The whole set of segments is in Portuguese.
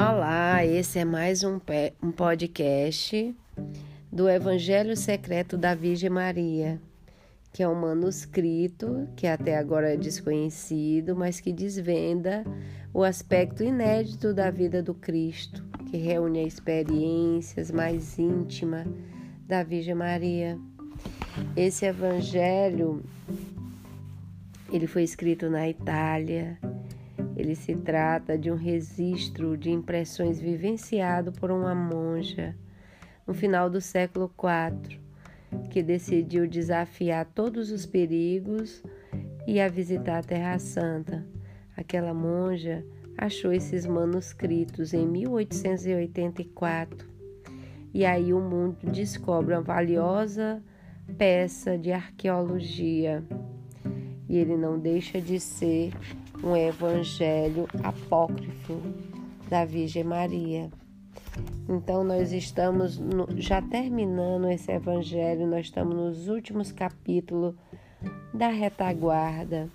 Olá, esse é mais um, um podcast do Evangelho Secreto da Virgem Maria, que é um manuscrito que até agora é desconhecido, mas que desvenda o aspecto inédito da vida do Cristo, que reúne experiências mais íntima da Virgem Maria. Esse evangelho ele foi escrito na Itália ele se trata de um registro de impressões vivenciado por uma monja no final do século IV, que decidiu desafiar todos os perigos e a visitar a Terra Santa. Aquela monja achou esses manuscritos em 1884 e aí o mundo descobre uma valiosa peça de arqueologia e ele não deixa de ser um evangelho apócrifo da Virgem Maria. Então, nós estamos no, já terminando esse evangelho, nós estamos nos últimos capítulos da retaguarda.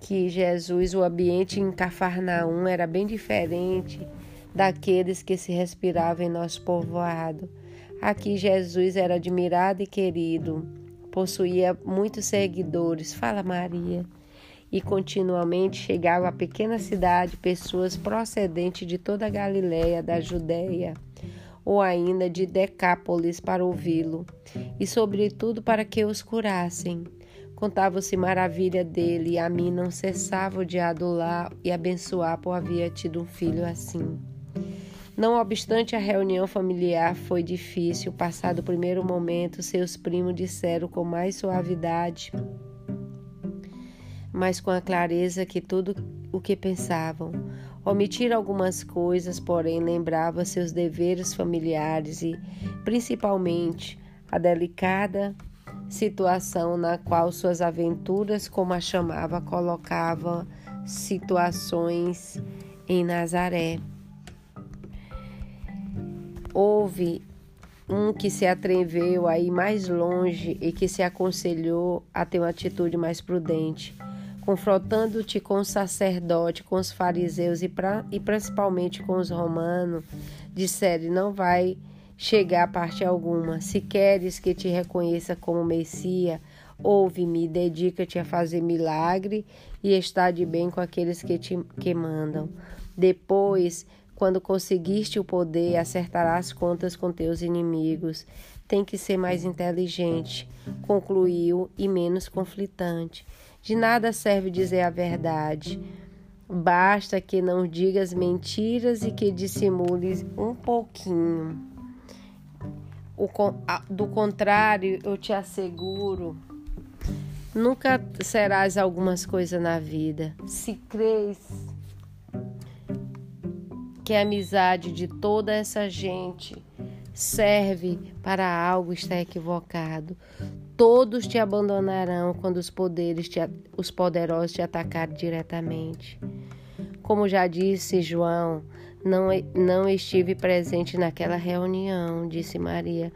Que Jesus, o ambiente em Cafarnaum era bem diferente daqueles que se respiravam em nosso povoado. Aqui Jesus era admirado e querido, possuía muitos seguidores. Fala, Maria e continuamente chegavam à pequena cidade pessoas procedentes de toda a Galiléia, da Judéia ou ainda de Decápolis para ouvi-lo, e sobretudo para que os curassem. Contava-se maravilha dele, e a mim não cessava de adular e abençoar por havia tido um filho assim. Não obstante a reunião familiar foi difícil, passado o primeiro momento, seus primos disseram com mais suavidade mas com a clareza que tudo o que pensavam. Omitir algumas coisas, porém, lembrava seus deveres familiares e, principalmente, a delicada situação na qual suas aventuras, como a chamava, colocava situações em Nazaré. Houve um que se atreveu a ir mais longe e que se aconselhou a ter uma atitude mais prudente confrontando-te com o sacerdote, com os fariseus e, pra, e principalmente com os romanos, disseram: Não vai chegar a parte alguma. Se queres que te reconheça como Messias, ouve-me, dedica-te a fazer milagre e está de bem com aqueles que te que mandam. Depois, quando conseguiste o poder, acertarás contas com teus inimigos. Tem que ser mais inteligente, concluiu, e menos conflitante. De nada serve dizer a verdade. Basta que não digas mentiras e que dissimules um pouquinho. Do contrário, eu te asseguro, nunca serás algumas coisas na vida. Se crês que a amizade de toda essa gente serve para algo, está equivocado. Todos te abandonarão quando os poderes, te, os poderosos te atacarem diretamente. Como já disse João, não, não estive presente naquela reunião, disse Maria.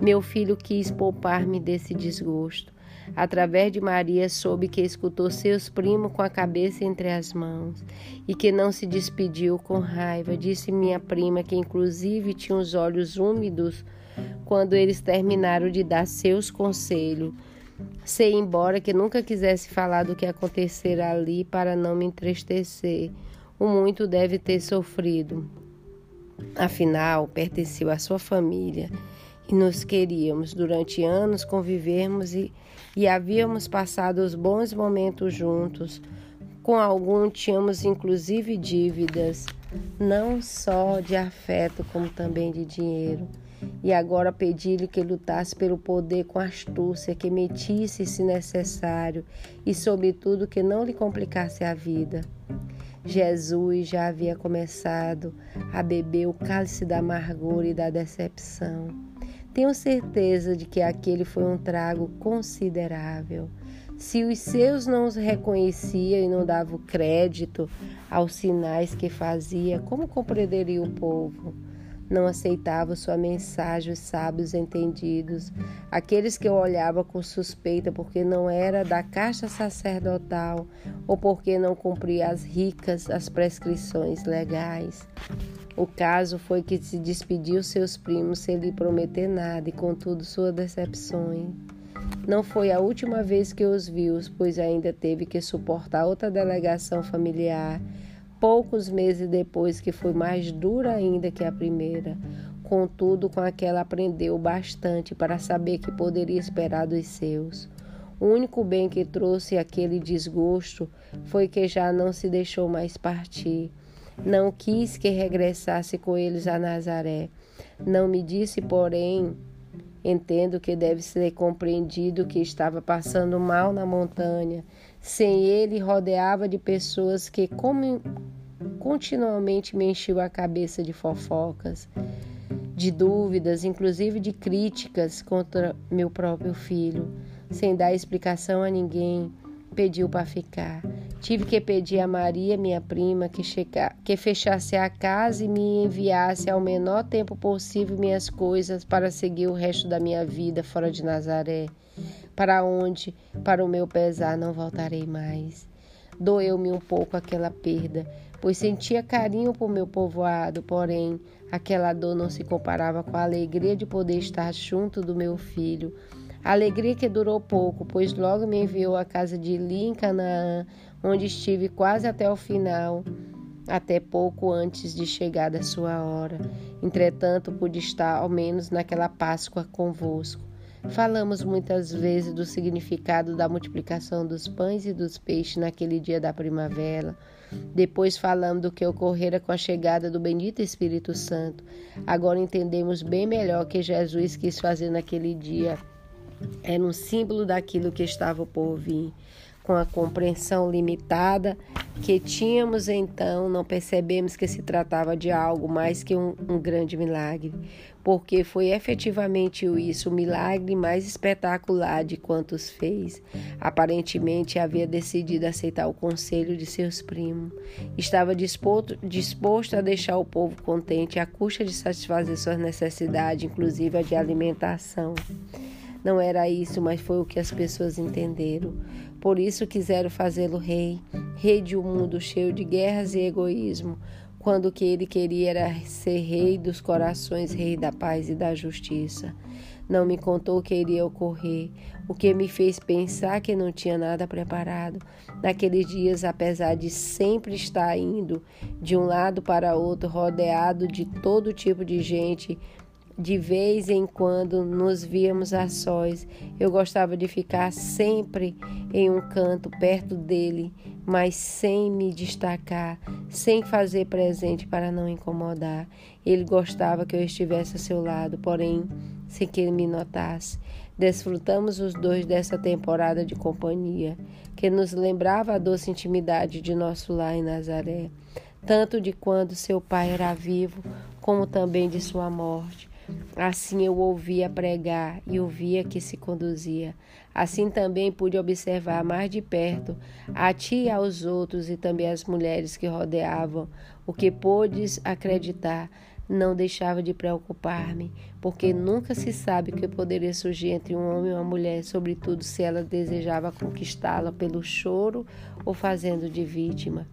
Meu filho quis poupar-me desse desgosto. Através de Maria, soube que escutou seus primos com a cabeça entre as mãos e que não se despediu com raiva. Disse minha prima, que inclusive tinha os olhos úmidos quando eles terminaram de dar seus conselhos. Sei embora que nunca quisesse falar do que acontecera ali para não me entristecer. O muito deve ter sofrido. Afinal, pertenceu à sua família e nos queríamos. Durante anos convivemos e, e havíamos passado os bons momentos juntos. Com algum tínhamos inclusive dívidas, não só de afeto, como também de dinheiro e agora pedi-lhe que lutasse pelo poder com astúcia, que metisse se necessário e, sobretudo, que não lhe complicasse a vida. Jesus já havia começado a beber o cálice da amargura e da decepção. Tenho certeza de que aquele foi um trago considerável. Se os seus não os reconheciam e não davam crédito aos sinais que fazia, como compreenderia o povo? Não aceitavam sua mensagem os sábios entendidos, aqueles que eu olhava com suspeita porque não era da caixa sacerdotal ou porque não cumpria as ricas as prescrições legais. O caso foi que se despediu seus primos sem lhe prometer nada e contudo sua decepção. Não foi a última vez que os viu, pois ainda teve que suportar outra delegação familiar, poucos meses depois, que foi mais dura ainda que a primeira. Contudo, com aquela aprendeu bastante para saber que poderia esperar dos seus. O único bem que trouxe aquele desgosto foi que já não se deixou mais partir. Não quis que regressasse com eles a Nazaré. Não me disse, porém, Entendo que deve ser compreendido que estava passando mal na montanha. Sem ele, rodeava de pessoas que continuamente me enchiam a cabeça de fofocas, de dúvidas, inclusive de críticas contra meu próprio filho, sem dar explicação a ninguém pediu para ficar. Tive que pedir a Maria, minha prima, que, chega, que fechasse a casa e me enviasse ao menor tempo possível minhas coisas para seguir o resto da minha vida fora de Nazaré, para onde, para o meu pesar, não voltarei mais. Doeu-me um pouco aquela perda, pois sentia carinho por meu povoado, porém, aquela dor não se comparava com a alegria de poder estar junto do meu filho Alegria que durou pouco, pois logo me enviou à casa de Li em Canaã, onde estive quase até o final, até pouco antes de chegar da sua hora. Entretanto, pude estar ao menos naquela Páscoa convosco. Falamos muitas vezes do significado da multiplicação dos pães e dos peixes naquele dia da primavera. Depois falamos do que ocorrera com a chegada do bendito Espírito Santo. Agora entendemos bem melhor o que Jesus quis fazer naquele dia era um símbolo daquilo que estava por vir. Com a compreensão limitada que tínhamos então, não percebemos que se tratava de algo mais que um, um grande milagre, porque foi efetivamente isso, o milagre mais espetacular de quantos fez. Aparentemente havia decidido aceitar o conselho de seus primos. Estava disposto, disposto a deixar o povo contente à custa de satisfazer suas necessidades, inclusive a de alimentação. Não era isso, mas foi o que as pessoas entenderam. Por isso quiseram fazê-lo rei, rei de um mundo cheio de guerras e egoísmo, quando o que ele queria era ser rei dos corações, rei da paz e da justiça. Não me contou o que iria ocorrer, o que me fez pensar que não tinha nada preparado. Naqueles dias, apesar de sempre estar indo de um lado para outro, rodeado de todo tipo de gente, de vez em quando nos víamos a sós. Eu gostava de ficar sempre em um canto perto dele, mas sem me destacar, sem fazer presente para não incomodar. Ele gostava que eu estivesse a seu lado, porém, sem que ele me notasse. Desfrutamos os dois dessa temporada de companhia, que nos lembrava a doce intimidade de nosso lar em Nazaré, tanto de quando seu pai era vivo, como também de sua morte. Assim eu ouvia pregar e ouvia que se conduzia. Assim também pude observar mais de perto a ti e aos outros e também as mulheres que rodeavam. O que podes acreditar não deixava de preocupar-me, porque nunca se sabe o que poderia surgir entre um homem e uma mulher, sobretudo se ela desejava conquistá-la pelo choro ou fazendo de vítima.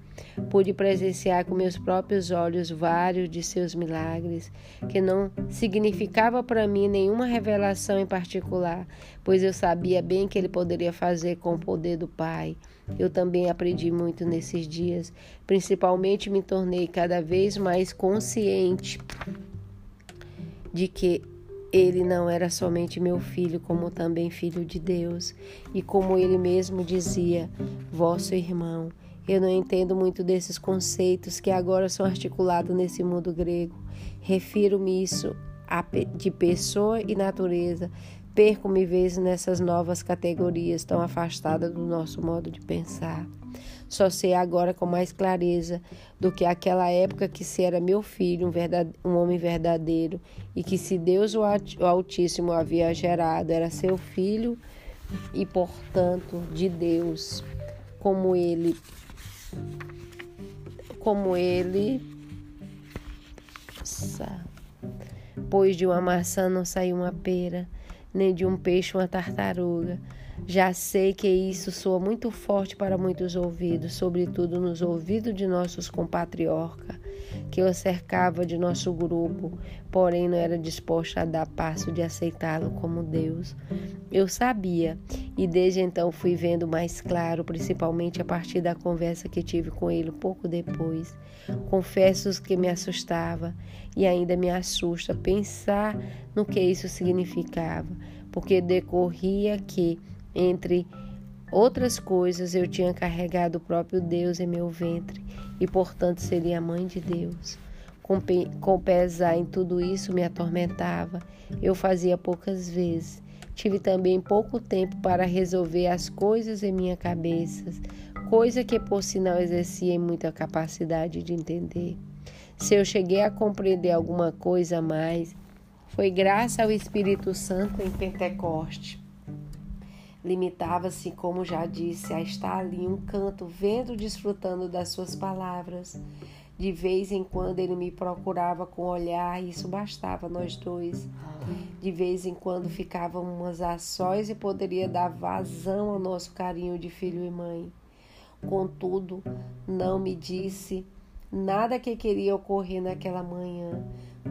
Pude presenciar com meus próprios olhos vários de seus milagres, que não significava para mim nenhuma revelação em particular, pois eu sabia bem que ele poderia fazer com o poder do Pai. Eu também aprendi muito nesses dias, principalmente me tornei cada vez mais consciente de que ele não era somente meu filho, como também filho de Deus, e como ele mesmo dizia, vosso irmão. Eu não entendo muito desses conceitos que agora são articulados nesse mundo grego. Refiro-me isso de pessoa e natureza. Perco-me vezes nessas novas categorias tão afastadas do nosso modo de pensar. Só sei agora com mais clareza do que aquela época que se era meu filho, um, verdade, um homem verdadeiro, e que se Deus o Altíssimo havia gerado, era seu filho e, portanto, de Deus, como ele como ele pois de uma maçã não saiu uma pera, nem de um peixe uma tartaruga. Já sei que isso soa muito forte para muitos ouvidos, sobretudo nos ouvidos de nossos compatriotas, que o cercava de nosso grupo, porém não era disposta a dar passo de aceitá-lo como Deus. Eu sabia, e desde então fui vendo mais claro, principalmente a partir da conversa que tive com ele pouco depois. Confesso que me assustava e ainda me assusta pensar no que isso significava, porque decorria que entre outras coisas, eu tinha carregado o próprio Deus em meu ventre e, portanto, seria mãe de Deus. Com, com pesar em tudo isso me atormentava. Eu fazia poucas vezes. Tive também pouco tempo para resolver as coisas em minha cabeça, coisa que por sinal exercia em muita capacidade de entender. Se eu cheguei a compreender alguma coisa a mais, foi graças ao Espírito Santo em Pentecoste. Limitava-se, como já disse, a estar ali um canto, vendo, desfrutando das suas palavras. De vez em quando ele me procurava com olhar, e isso bastava nós dois. De vez em quando ficávamos a sós e poderia dar vazão ao nosso carinho de filho e mãe. Contudo, não me disse nada que queria ocorrer naquela manhã,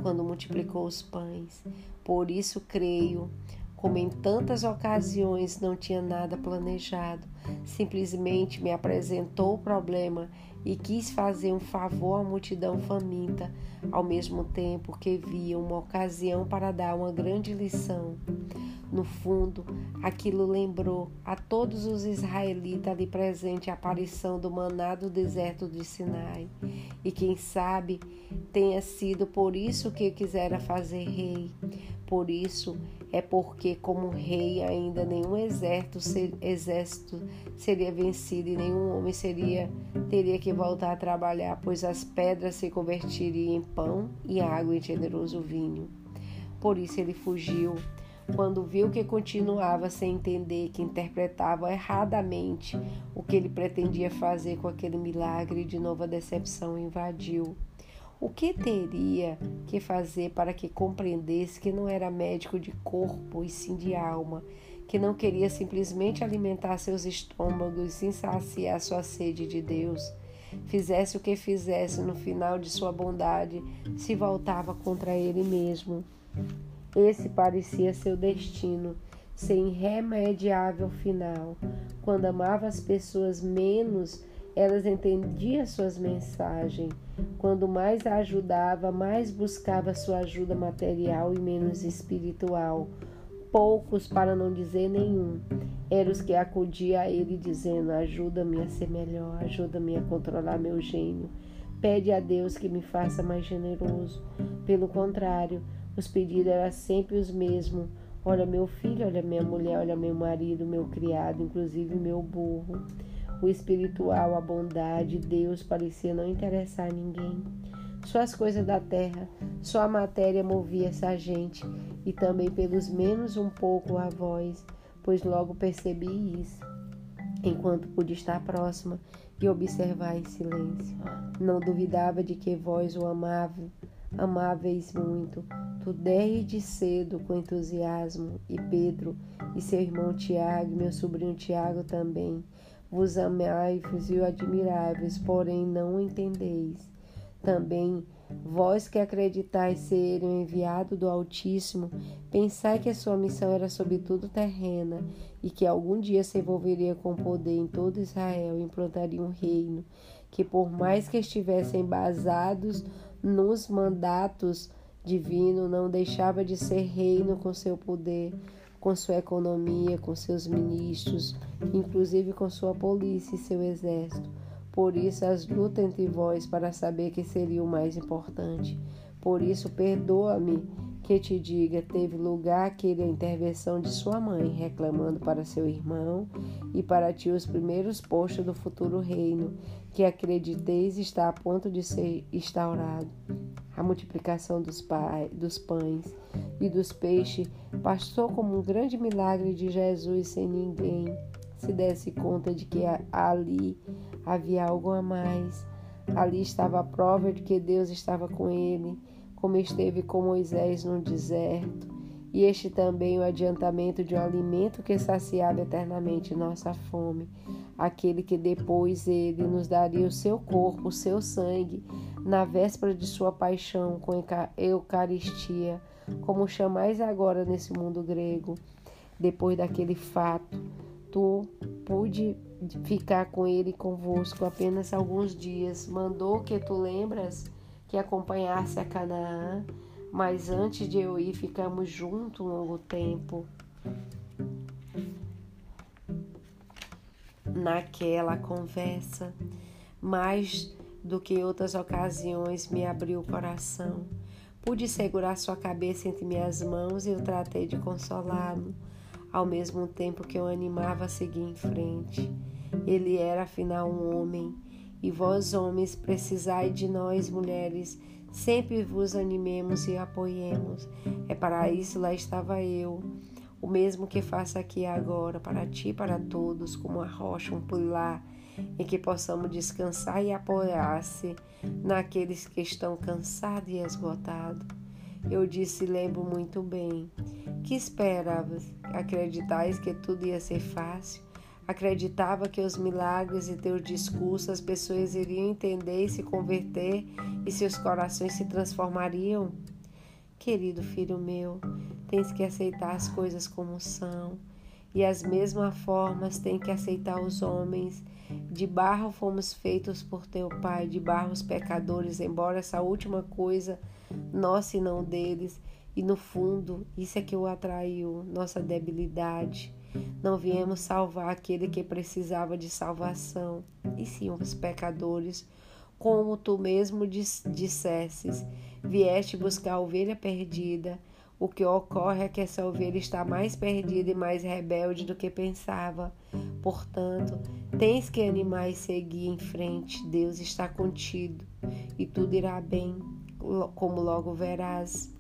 quando multiplicou os pães. Por isso creio como em tantas ocasiões não tinha nada planejado, simplesmente me apresentou o problema e quis fazer um favor à multidão faminta, ao mesmo tempo que via uma ocasião para dar uma grande lição. No fundo, aquilo lembrou a todos os israelitas ali presentes a aparição do maná do deserto de Sinai. E quem sabe tenha sido por isso que quisera fazer rei. Por isso é porque, como rei, ainda nenhum exército, ser, exército seria vencido e nenhum homem seria teria que voltar a trabalhar, pois as pedras se converteriam em pão e água em generoso vinho. Por isso ele fugiu quando viu que continuava sem entender, que interpretava erradamente o que ele pretendia fazer com aquele milagre, de novo a decepção invadiu. O que teria que fazer para que compreendesse que não era médico de corpo e sim de alma, que não queria simplesmente alimentar seus estômagos e saciar sua sede de Deus? Fizesse o que fizesse, no final de sua bondade, se voltava contra ele mesmo. Esse parecia seu destino, sem irremediável final. Quando amava as pessoas menos, elas entendiam suas mensagens. Quando mais a ajudava, mais buscava sua ajuda material e menos espiritual. Poucos, para não dizer nenhum, eram os que acudiam a ele dizendo: Ajuda-me a ser melhor, ajuda-me a controlar meu gênio. Pede a Deus que me faça mais generoso. Pelo contrário, os pedidos eram sempre os mesmos. Olha meu filho, olha minha mulher, olha meu marido, meu criado, inclusive meu burro. O espiritual, a bondade, Deus parecia não interessar a ninguém. Só as coisas da terra, só a matéria movia essa gente, e também pelos menos um pouco a voz, pois logo percebi isso, enquanto pude estar próxima e observar em silêncio. Não duvidava de que vós o amava, amáveis muito, tu desde cedo com entusiasmo, e Pedro e seu irmão Tiago, meu sobrinho Tiago também, vos amai-vos e o admiráveis, porém não entendeis. Também vós que acreditais ser o enviado do Altíssimo, pensai que a sua missão era sobretudo terrena e que algum dia se envolveria com poder em todo Israel e implantaria um reino que, por mais que estivessem basados nos mandatos divinos, não deixava de ser reino com seu poder, com sua economia, com seus ministros, inclusive com sua polícia e seu exército. Por isso, as lutas entre vós para saber que seria o mais importante. Por isso, perdoa-me que te diga, teve lugar aquele a intervenção de sua mãe, reclamando para seu irmão e para ti os primeiros postos do futuro reino, que acrediteis está a ponto de ser instaurado. A multiplicação dos, dos pães e dos peixes passou como um grande milagre de Jesus sem ninguém se desse conta de que ali havia algo a mais. Ali estava a prova de que Deus estava com ele como esteve com Moisés no deserto, e este também o adiantamento de um alimento que saciava eternamente nossa fome, aquele que depois ele nos daria o seu corpo, o seu sangue, na véspera de sua paixão com Eucaristia, como chamais agora nesse mundo grego. Depois daquele fato, tu pude ficar com ele convosco apenas alguns dias. Mandou que tu lembras que acompanhasse a Canaã, mas antes de eu ir, ficamos juntos um longo tempo. Naquela conversa, mais do que outras ocasiões, me abriu o coração. Pude segurar sua cabeça entre minhas mãos e eu tratei de consolá-lo, ao mesmo tempo que eu animava a seguir em frente. Ele era afinal um homem, e vós, homens, precisai de nós, mulheres, sempre vos animemos e apoiemos. É para isso lá estava eu, o mesmo que faço aqui agora, para ti e para todos, como a rocha, um pilar, em que possamos descansar e apoiar-se naqueles que estão cansados e esgotados. Eu disse, lembro muito bem. Que esperavas? Acreditais que tudo ia ser fácil? Acreditava que os milagres e teus discursos as pessoas iriam entender e se converter e seus corações se transformariam? Querido filho meu, tens que aceitar as coisas como são, e as mesmas formas tem que aceitar os homens. De barro fomos feitos por teu Pai, de barro os pecadores, embora essa última coisa, nossa e não deles, e no fundo, isso é que o atraiu, nossa debilidade. Não viemos salvar aquele que precisava de salvação, e sim os pecadores, como tu mesmo dissesses. Vieste buscar a ovelha perdida. O que ocorre é que essa ovelha está mais perdida e mais rebelde do que pensava. Portanto, tens que animar e seguir em frente. Deus está contigo e tudo irá bem, como logo verás.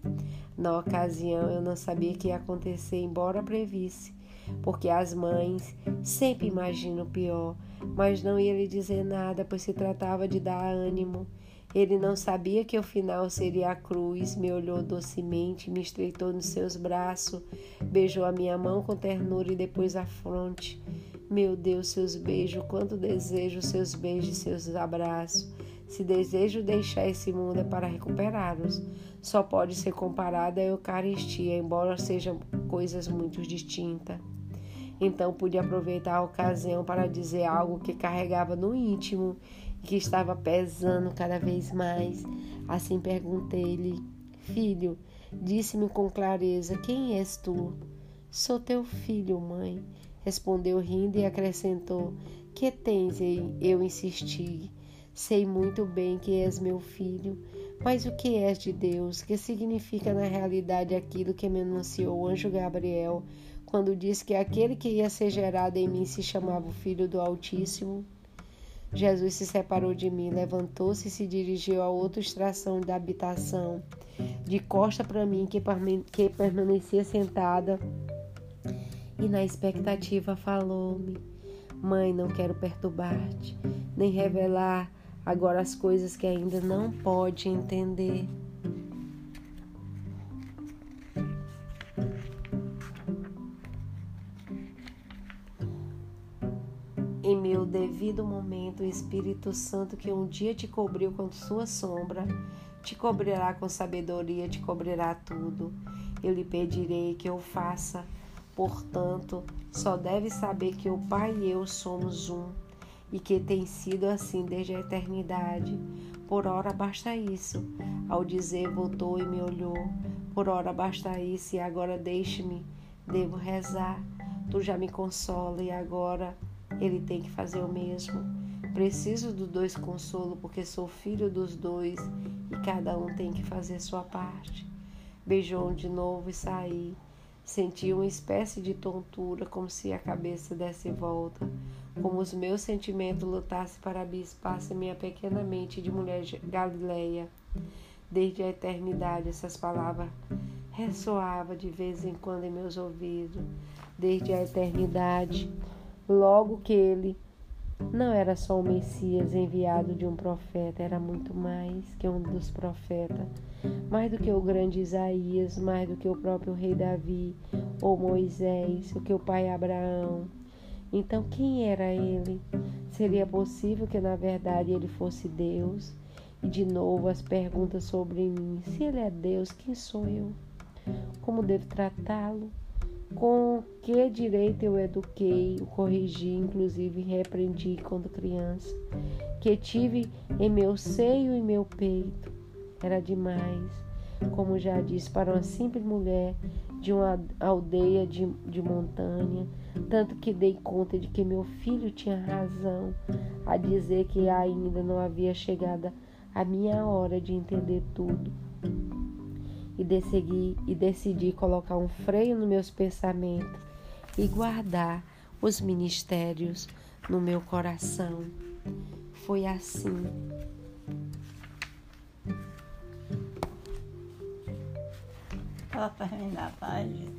Na ocasião, eu não sabia que ia acontecer, embora previsse porque as mães sempre imaginam o pior, mas não ia lhe dizer nada, pois se tratava de dar ânimo. Ele não sabia que o final seria a cruz, me olhou docemente, me estreitou nos seus braços, beijou a minha mão com ternura e depois a fronte. Meu Deus, seus beijos, quanto desejo seus beijos seus abraços. Se desejo deixar esse mundo é para recuperá-los. Só pode ser comparada à Eucaristia, embora sejam coisas muito distintas. Então pude aproveitar a ocasião para dizer algo que carregava no íntimo e que estava pesando cada vez mais. Assim perguntei-lhe: Filho, disse-me com clareza: Quem és tu? Sou teu filho, mãe. Respondeu rindo e acrescentou: Que tens? Eu insisti. Sei muito bem que és meu filho, mas o que és de Deus? Que significa na realidade aquilo que me anunciou o anjo Gabriel quando disse que aquele que ia ser gerado em mim se chamava o Filho do Altíssimo. Jesus se separou de mim, levantou-se e se dirigiu a outra extração da habitação, de costa para mim, que, que permanecia sentada, e na expectativa falou-me: Mãe, não quero perturbar-te, nem revelar agora as coisas que ainda não pode entender. Devido momento, o Espírito Santo, que um dia te cobriu com sua sombra, te cobrirá com sabedoria, te cobrirá tudo. Eu lhe pedirei que eu faça. Portanto, só deve saber que o Pai e eu somos um e que tem sido assim desde a eternidade. Por ora basta isso. Ao dizer, voltou e me olhou. Por ora basta isso e agora deixe-me. Devo rezar. Tu já me consola e agora ele tem que fazer o mesmo. Preciso dos dois consolo porque sou filho dos dois e cada um tem que fazer sua parte. Beijou de novo e saí. Senti uma espécie de tontura, como se a cabeça desse volta, como os meus sentimentos lutassem para abispasse minha pequena mente de mulher galileia. Desde a eternidade, essas palavras ressoavam de vez em quando em meus ouvidos. Desde a eternidade, logo que ele não era só o Messias enviado de um profeta, era muito mais que um dos profetas, mais do que o grande Isaías, mais do que o próprio rei Davi, ou Moisés, o que o pai Abraão. Então, quem era ele? Seria possível que na verdade ele fosse Deus? E de novo as perguntas sobre mim: se ele é Deus, quem sou eu? Como devo tratá-lo? Com que direito eu eduquei, corrigi, inclusive repreendi quando criança, que tive em meu seio e meu peito. Era demais, como já disse, para uma simples mulher de uma aldeia de, de montanha, tanto que dei conta de que meu filho tinha razão a dizer que ainda não havia chegado a minha hora de entender tudo e decidi, e decidi colocar um freio nos meus pensamentos e guardar os ministérios no meu coração. Foi assim. Fala para mim página.